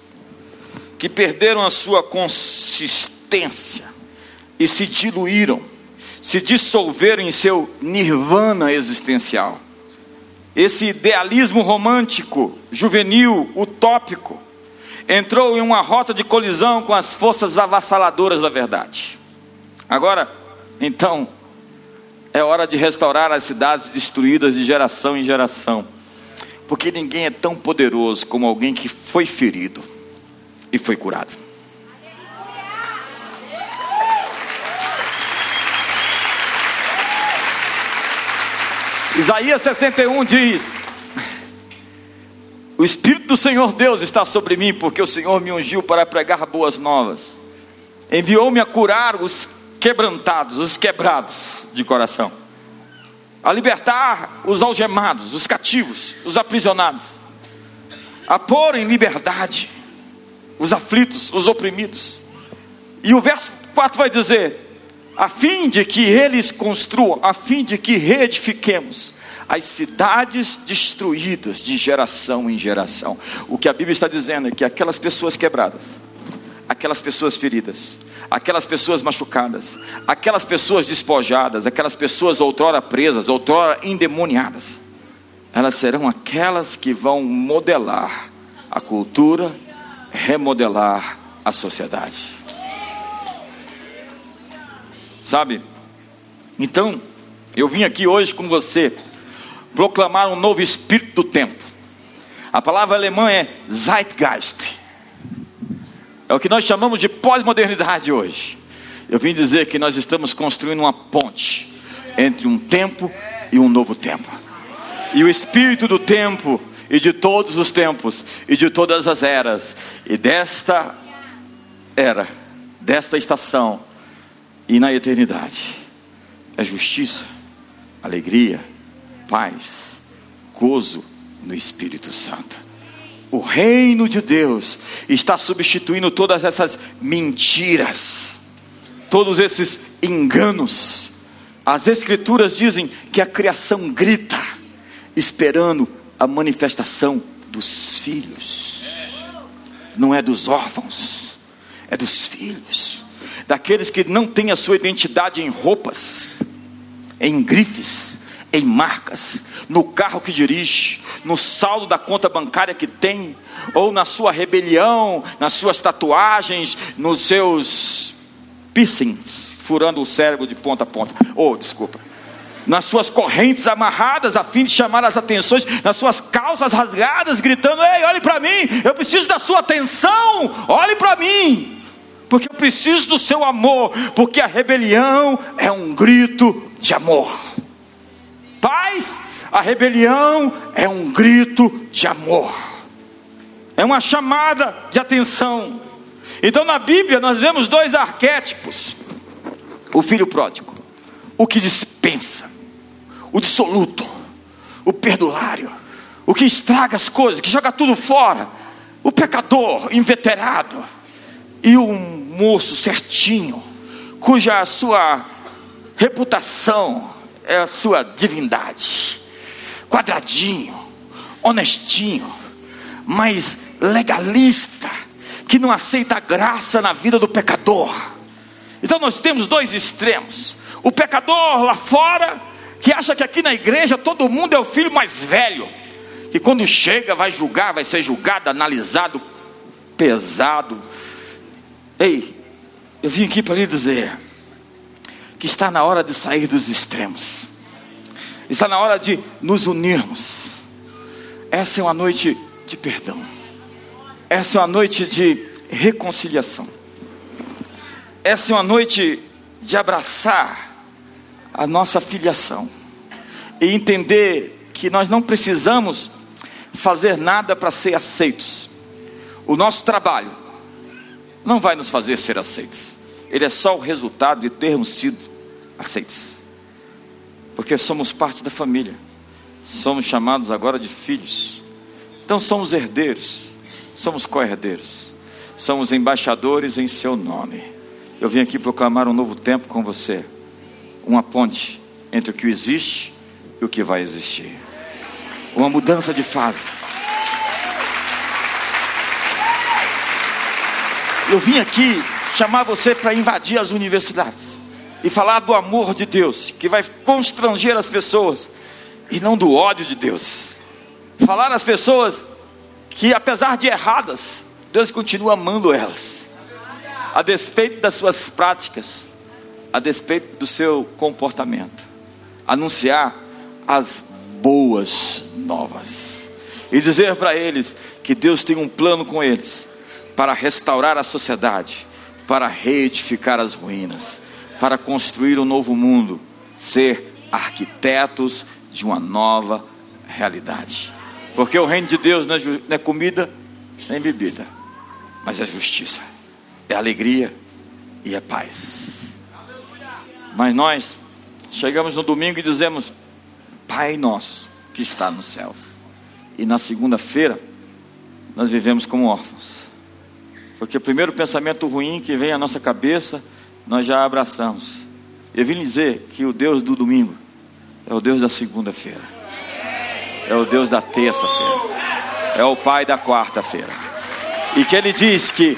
que perderam a sua consistência e se diluíram, se dissolveram em seu nirvana existencial. Esse idealismo romântico, juvenil, utópico, entrou em uma rota de colisão com as forças avassaladoras da verdade. Agora, então, é hora de restaurar as cidades destruídas de geração em geração, porque ninguém é tão poderoso como alguém que foi ferido e foi curado. Isaías 61 diz: O Espírito do Senhor Deus está sobre mim, porque o Senhor me ungiu para pregar boas novas, enviou-me a curar os quebrantados, os quebrados de coração, a libertar os algemados, os cativos, os aprisionados, a pôr em liberdade os aflitos, os oprimidos. E o verso 4 vai dizer: a fim de que eles construam, a fim de que reedifiquemos as cidades destruídas de geração em geração. O que a Bíblia está dizendo é que aquelas pessoas quebradas, aquelas pessoas feridas, aquelas pessoas machucadas, aquelas pessoas despojadas, aquelas pessoas outrora presas, outrora endemoniadas, elas serão aquelas que vão modelar a cultura, remodelar a sociedade. Sabe? Então, eu vim aqui hoje com você proclamar um novo espírito do tempo. A palavra alemã é Zeitgeist. É o que nós chamamos de pós-modernidade hoje. Eu vim dizer que nós estamos construindo uma ponte entre um tempo e um novo tempo. E o espírito do tempo e de todos os tempos e de todas as eras e desta era, desta estação e na eternidade. É justiça, alegria, paz, gozo no Espírito Santo. O reino de Deus está substituindo todas essas mentiras, todos esses enganos. As Escrituras dizem que a criação grita, esperando a manifestação dos filhos, não é dos órfãos, é dos filhos daqueles que não têm a sua identidade em roupas, em grifes, em marcas, no carro que dirige, no saldo da conta bancária que tem, ou na sua rebelião, nas suas tatuagens, nos seus piercings, furando o cérebro de ponta a ponta. Oh, desculpa. Nas suas correntes amarradas, a fim de chamar as atenções, nas suas calças rasgadas, gritando: Ei, olhe para mim, eu preciso da sua atenção, olhe para mim porque eu preciso do seu amor, porque a rebelião é um grito de amor. Paz, a rebelião é um grito de amor, é uma chamada de atenção. Então na Bíblia nós vemos dois arquétipos: o filho pródigo, o que dispensa, o dissoluto, o perdulário, o que estraga as coisas, que joga tudo fora, o pecador inveterado e um moço certinho, cuja sua reputação é a sua divindade, quadradinho, honestinho, mas legalista, que não aceita a graça na vida do pecador. Então nós temos dois extremos: o pecador lá fora, que acha que aqui na igreja todo mundo é o filho mais velho, que quando chega vai julgar, vai ser julgado, analisado pesado. Ei, eu vim aqui para lhe dizer que está na hora de sair dos extremos, está na hora de nos unirmos. Essa é uma noite de perdão, essa é uma noite de reconciliação, essa é uma noite de abraçar a nossa filiação e entender que nós não precisamos fazer nada para ser aceitos. O nosso trabalho não vai nos fazer ser aceitos. Ele é só o resultado de termos sido aceitos. Porque somos parte da família. Somos chamados agora de filhos. Então somos herdeiros, somos co-herdeiros. Somos embaixadores em seu nome. Eu vim aqui proclamar um novo tempo com você. Uma ponte entre o que existe e o que vai existir. Uma mudança de fase. Eu vim aqui chamar você para invadir as universidades e falar do amor de Deus, que vai constranger as pessoas e não do ódio de Deus. Falar às pessoas que, apesar de erradas, Deus continua amando elas, a despeito das suas práticas, a despeito do seu comportamento. Anunciar as boas novas e dizer para eles que Deus tem um plano com eles para restaurar a sociedade, para reedificar as ruínas, para construir um novo mundo, ser arquitetos de uma nova realidade. Porque o reino de Deus não é comida nem bebida, mas é justiça, é alegria e é paz. Mas nós chegamos no domingo e dizemos: Pai nosso que está nos céus. E na segunda-feira, nós vivemos como órfãos. Porque o primeiro pensamento ruim que vem à nossa cabeça, nós já abraçamos. Eu vim dizer que o Deus do domingo é o Deus da segunda-feira, é o Deus da terça-feira, é o Pai da quarta-feira. E que Ele diz que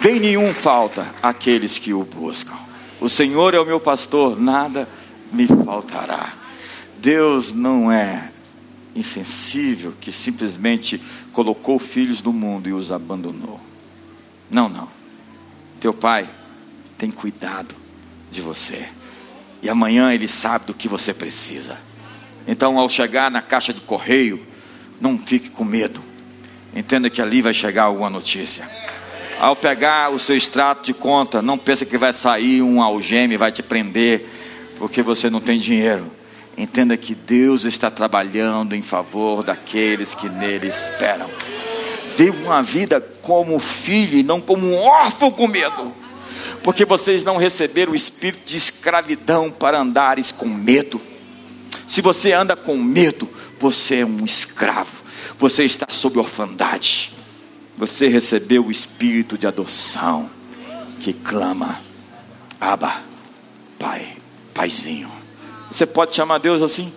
bem nenhum falta àqueles que o buscam. O Senhor é o meu pastor, nada me faltará. Deus não é insensível que simplesmente colocou filhos no mundo e os abandonou. Não, não. Teu pai tem cuidado de você. E amanhã ele sabe do que você precisa. Então, ao chegar na caixa de correio, não fique com medo. Entenda que ali vai chegar alguma notícia. Ao pegar o seu extrato de conta, não pense que vai sair um algeme, vai te prender, porque você não tem dinheiro. Entenda que Deus está trabalhando em favor daqueles que nele esperam. Viva uma vida como filho e não como um órfão com medo. Porque vocês não receberam o espírito de escravidão para andares com medo. Se você anda com medo, você é um escravo. Você está sob orfandade. Você recebeu o espírito de adoção que clama: Aba, Pai, Paizinho. Você pode chamar Deus assim?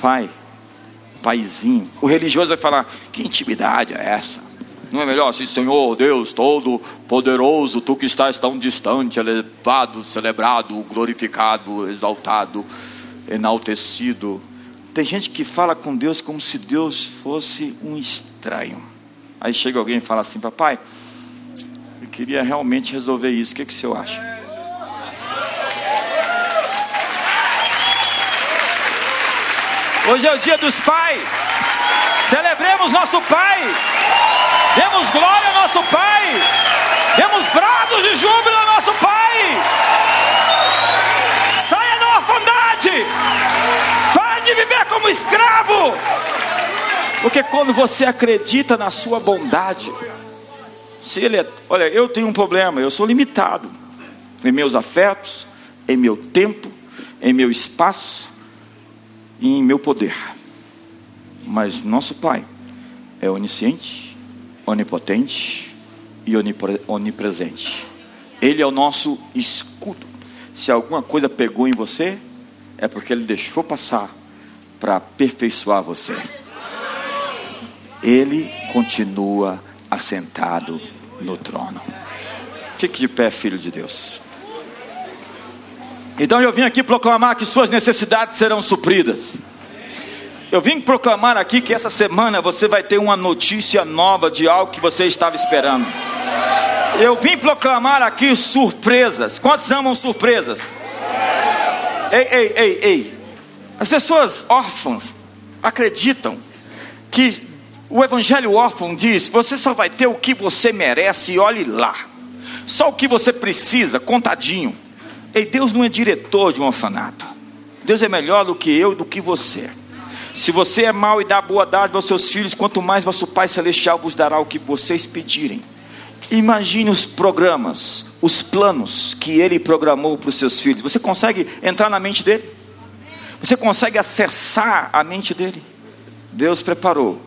Pai, paizinho. O religioso vai falar: que intimidade é essa? Não é melhor assim, Senhor Deus todo poderoso, tu que estás tão distante, elevado, celebrado, glorificado, exaltado, enaltecido. Tem gente que fala com Deus como se Deus fosse um estranho. Aí chega alguém e fala assim: Papai, eu queria realmente resolver isso, o que, que o senhor acha? Hoje é o dia dos pais. Celebremos nosso Pai. Demos glória ao nosso Pai. Demos brados de júbilo ao nosso Pai. Saia da orfandade. Pare de viver como escravo. Porque quando você acredita na sua bondade, se ele é, olha, eu tenho um problema, eu sou limitado em meus afetos, em meu tempo, em meu espaço, em meu poder. Mas nosso Pai é onisciente, onipotente e onipresente. Ele é o nosso escudo. Se alguma coisa pegou em você, é porque ele deixou passar para aperfeiçoar você. Ele continua assentado no trono. Fique de pé, filho de Deus. Então eu vim aqui proclamar que suas necessidades serão supridas. Eu vim proclamar aqui que essa semana você vai ter uma notícia nova de algo que você estava esperando. Eu vim proclamar aqui surpresas. Quantos amam surpresas? Ei, ei, ei, ei. As pessoas órfãs acreditam que o evangelho órfão diz: você só vai ter o que você merece e olhe lá. Só o que você precisa, contadinho. Ei, Deus não é diretor de um orfanato. Deus é melhor do que eu, do que você. Se você é mau e dá boa dádiva aos seus filhos, quanto mais vosso Pai Celestial vos dará o que vocês pedirem. Imagine os programas, os planos que Ele programou para os seus filhos. Você consegue entrar na mente dele? Você consegue acessar a mente dele? Deus preparou.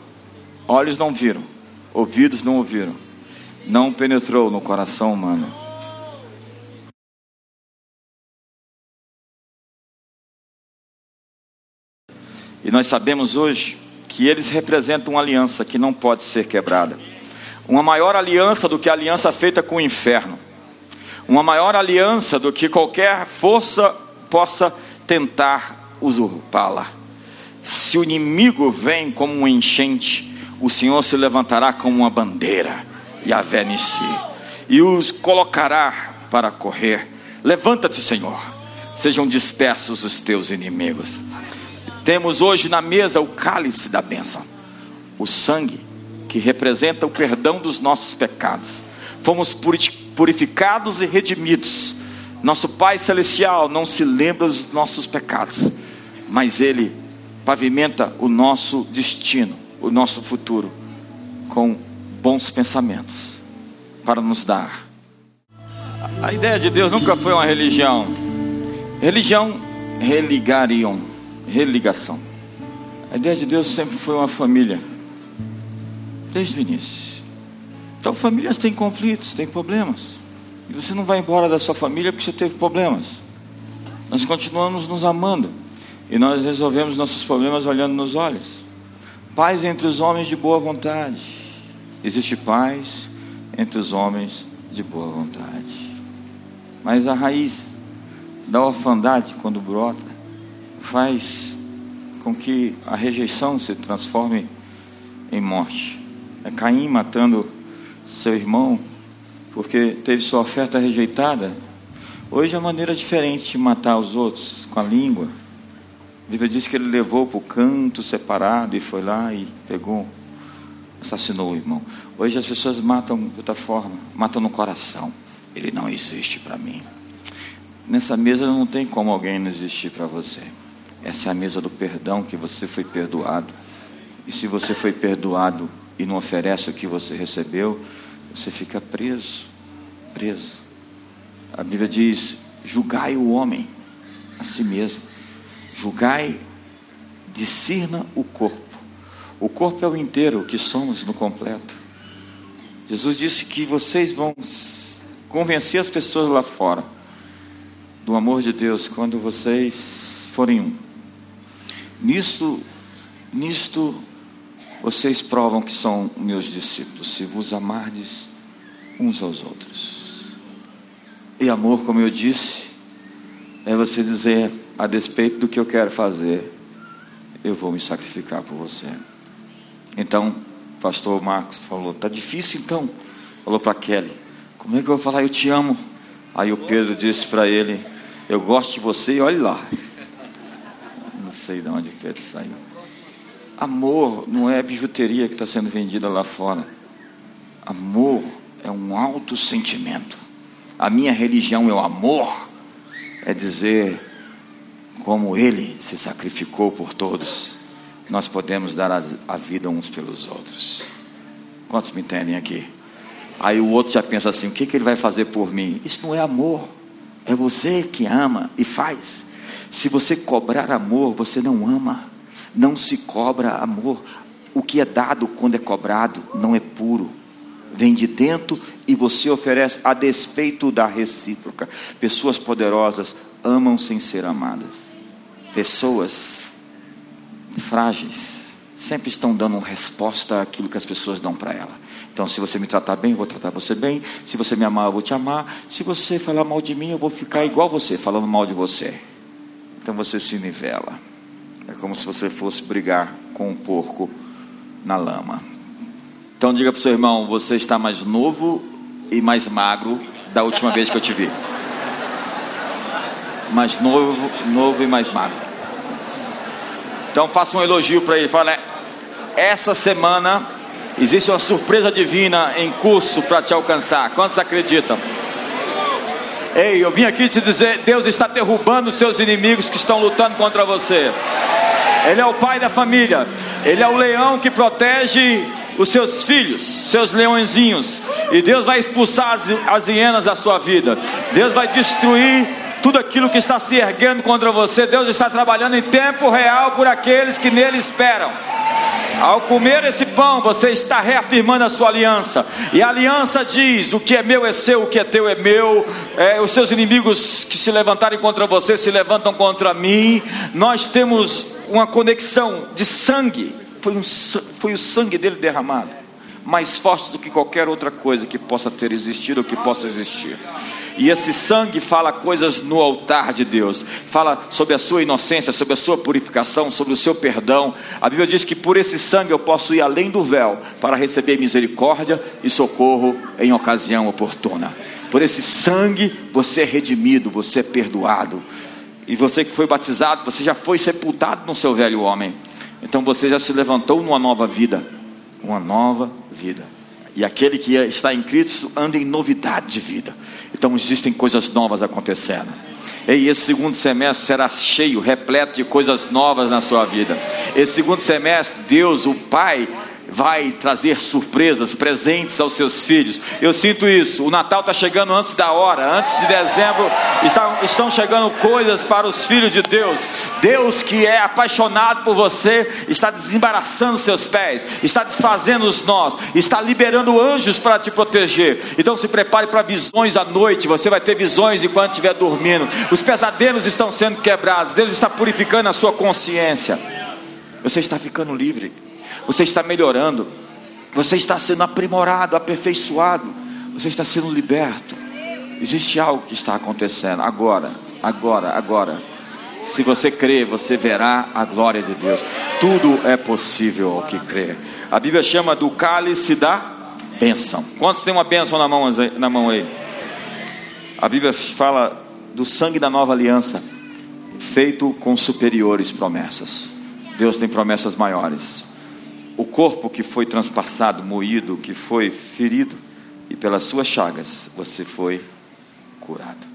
Olhos não viram, ouvidos não ouviram, não penetrou no coração humano E nós sabemos hoje que eles representam uma aliança que não pode ser quebrada. Uma maior aliança do que a aliança feita com o inferno. Uma maior aliança do que qualquer força possa tentar usurpá-la. Se o inimigo vem como um enchente, o Senhor se levantará como uma bandeira e a si e os colocará para correr. Levanta-te, Senhor. Sejam dispersos os teus inimigos. Temos hoje na mesa o cálice da bênção, o sangue que representa o perdão dos nossos pecados. Fomos purificados e redimidos. Nosso Pai Celestial não se lembra dos nossos pecados, mas Ele pavimenta o nosso destino, o nosso futuro, com bons pensamentos para nos dar. A ideia de Deus nunca foi uma religião. Religião religariam religação. A ideia de Deus sempre foi uma família, desde o início. Então, famílias têm conflitos, têm problemas. E você não vai embora da sua família porque você teve problemas. Nós continuamos nos amando. E nós resolvemos nossos problemas olhando nos olhos. Paz entre os homens de boa vontade. Existe paz entre os homens de boa vontade. Mas a raiz da orfandade, quando brota, faz com que a rejeição se transforme em morte. É Caim matando seu irmão porque teve sua oferta rejeitada. Hoje é uma maneira diferente de matar os outros, com a língua. A Bíblia diz que ele levou para o canto separado e foi lá e pegou, assassinou o irmão. Hoje as pessoas matam de outra forma, matam no coração. Ele não existe para mim. Nessa mesa não tem como alguém não existir para você. Essa é a mesa do perdão que você foi perdoado. E se você foi perdoado e não oferece o que você recebeu, você fica preso, preso. A Bíblia diz: julgai o homem a si mesmo. Julgai, discerna o corpo. O corpo é o inteiro, que somos no completo. Jesus disse que vocês vão convencer as pessoas lá fora do amor de Deus quando vocês forem um. Nisto, nisto vocês provam que são meus discípulos, se vos amardes uns aos outros. E amor, como eu disse, é você dizer, a despeito do que eu quero fazer, eu vou me sacrificar por você. Então, pastor Marcos falou, tá difícil então. Falou para Kelly, como é que eu vou falar eu te amo? Aí o Pedro disse para ele, eu gosto de você e olhe lá sei de onde que ele saiu. Amor não é bijuteria que está sendo vendida lá fora. Amor é um alto sentimento. A minha religião é o amor, é dizer como Ele se sacrificou por todos, nós podemos dar a, a vida uns pelos outros. Quantos me entendem aqui? Aí o outro já pensa assim: o que, que ele vai fazer por mim? Isso não é amor, é você que ama e faz. Se você cobrar amor, você não ama. Não se cobra amor. O que é dado quando é cobrado não é puro. Vem de dentro e você oferece a despeito da recíproca. Pessoas poderosas amam sem ser amadas. Pessoas frágeis sempre estão dando resposta àquilo que as pessoas dão para ela. Então, se você me tratar bem, eu vou tratar você bem. Se você me amar, eu vou te amar. Se você falar mal de mim, eu vou ficar igual você, falando mal de você. Então você se nivela. É como se você fosse brigar com um porco na lama. Então diga para o seu irmão: você está mais novo e mais magro da última vez que eu te vi. Mais novo, novo e mais magro. Então faça um elogio para ele. Fala, essa semana existe uma surpresa divina em curso para te alcançar. Quantos acreditam? Ei, eu vim aqui te dizer: Deus está derrubando os seus inimigos que estão lutando contra você. Ele é o pai da família. Ele é o leão que protege os seus filhos, seus leõezinhos. E Deus vai expulsar as, as hienas da sua vida. Deus vai destruir tudo aquilo que está se erguendo contra você. Deus está trabalhando em tempo real por aqueles que nele esperam. Ao comer esse pão, você está reafirmando a sua aliança. E a aliança diz: o que é meu é seu, o que é teu é meu. É, os seus inimigos que se levantarem contra você se levantam contra mim. Nós temos uma conexão de sangue. Foi, um, foi o sangue dele derramado mais forte do que qualquer outra coisa que possa ter existido ou que possa existir. E esse sangue fala coisas no altar de Deus, fala sobre a sua inocência, sobre a sua purificação, sobre o seu perdão. A Bíblia diz que por esse sangue eu posso ir além do véu para receber misericórdia e socorro em ocasião oportuna. Por esse sangue você é redimido, você é perdoado. E você que foi batizado, você já foi sepultado no seu velho homem. Então você já se levantou numa nova vida, uma nova vida. E aquele que está em Cristo anda em novidade de vida. Então existem coisas novas acontecendo. E esse segundo semestre será cheio, repleto de coisas novas na sua vida. Esse segundo semestre, Deus, o Pai, vai trazer surpresas, presentes aos seus filhos. Eu sinto isso. O Natal está chegando antes da hora, antes de dezembro, está, estão chegando coisas para os filhos de Deus. Deus que é apaixonado por você está desembaraçando seus pés, está desfazendo os nós, está liberando anjos para te proteger. Então se prepare para visões à noite. Você vai ter visões enquanto estiver dormindo. Os pesadelos estão sendo quebrados. Deus está purificando a sua consciência. Você está ficando livre você está melhorando, você está sendo aprimorado, aperfeiçoado, você está sendo liberto. Existe algo que está acontecendo agora, agora, agora. Se você crê, você verá a glória de Deus. Tudo é possível ao que crê. A Bíblia chama do cálice da bênção. Quantos tem uma bênção na mão, na mão aí? A Bíblia fala do sangue da nova aliança, feito com superiores promessas. Deus tem promessas maiores o corpo que foi transpassado, moído, que foi ferido, e pelas suas chagas você foi curado.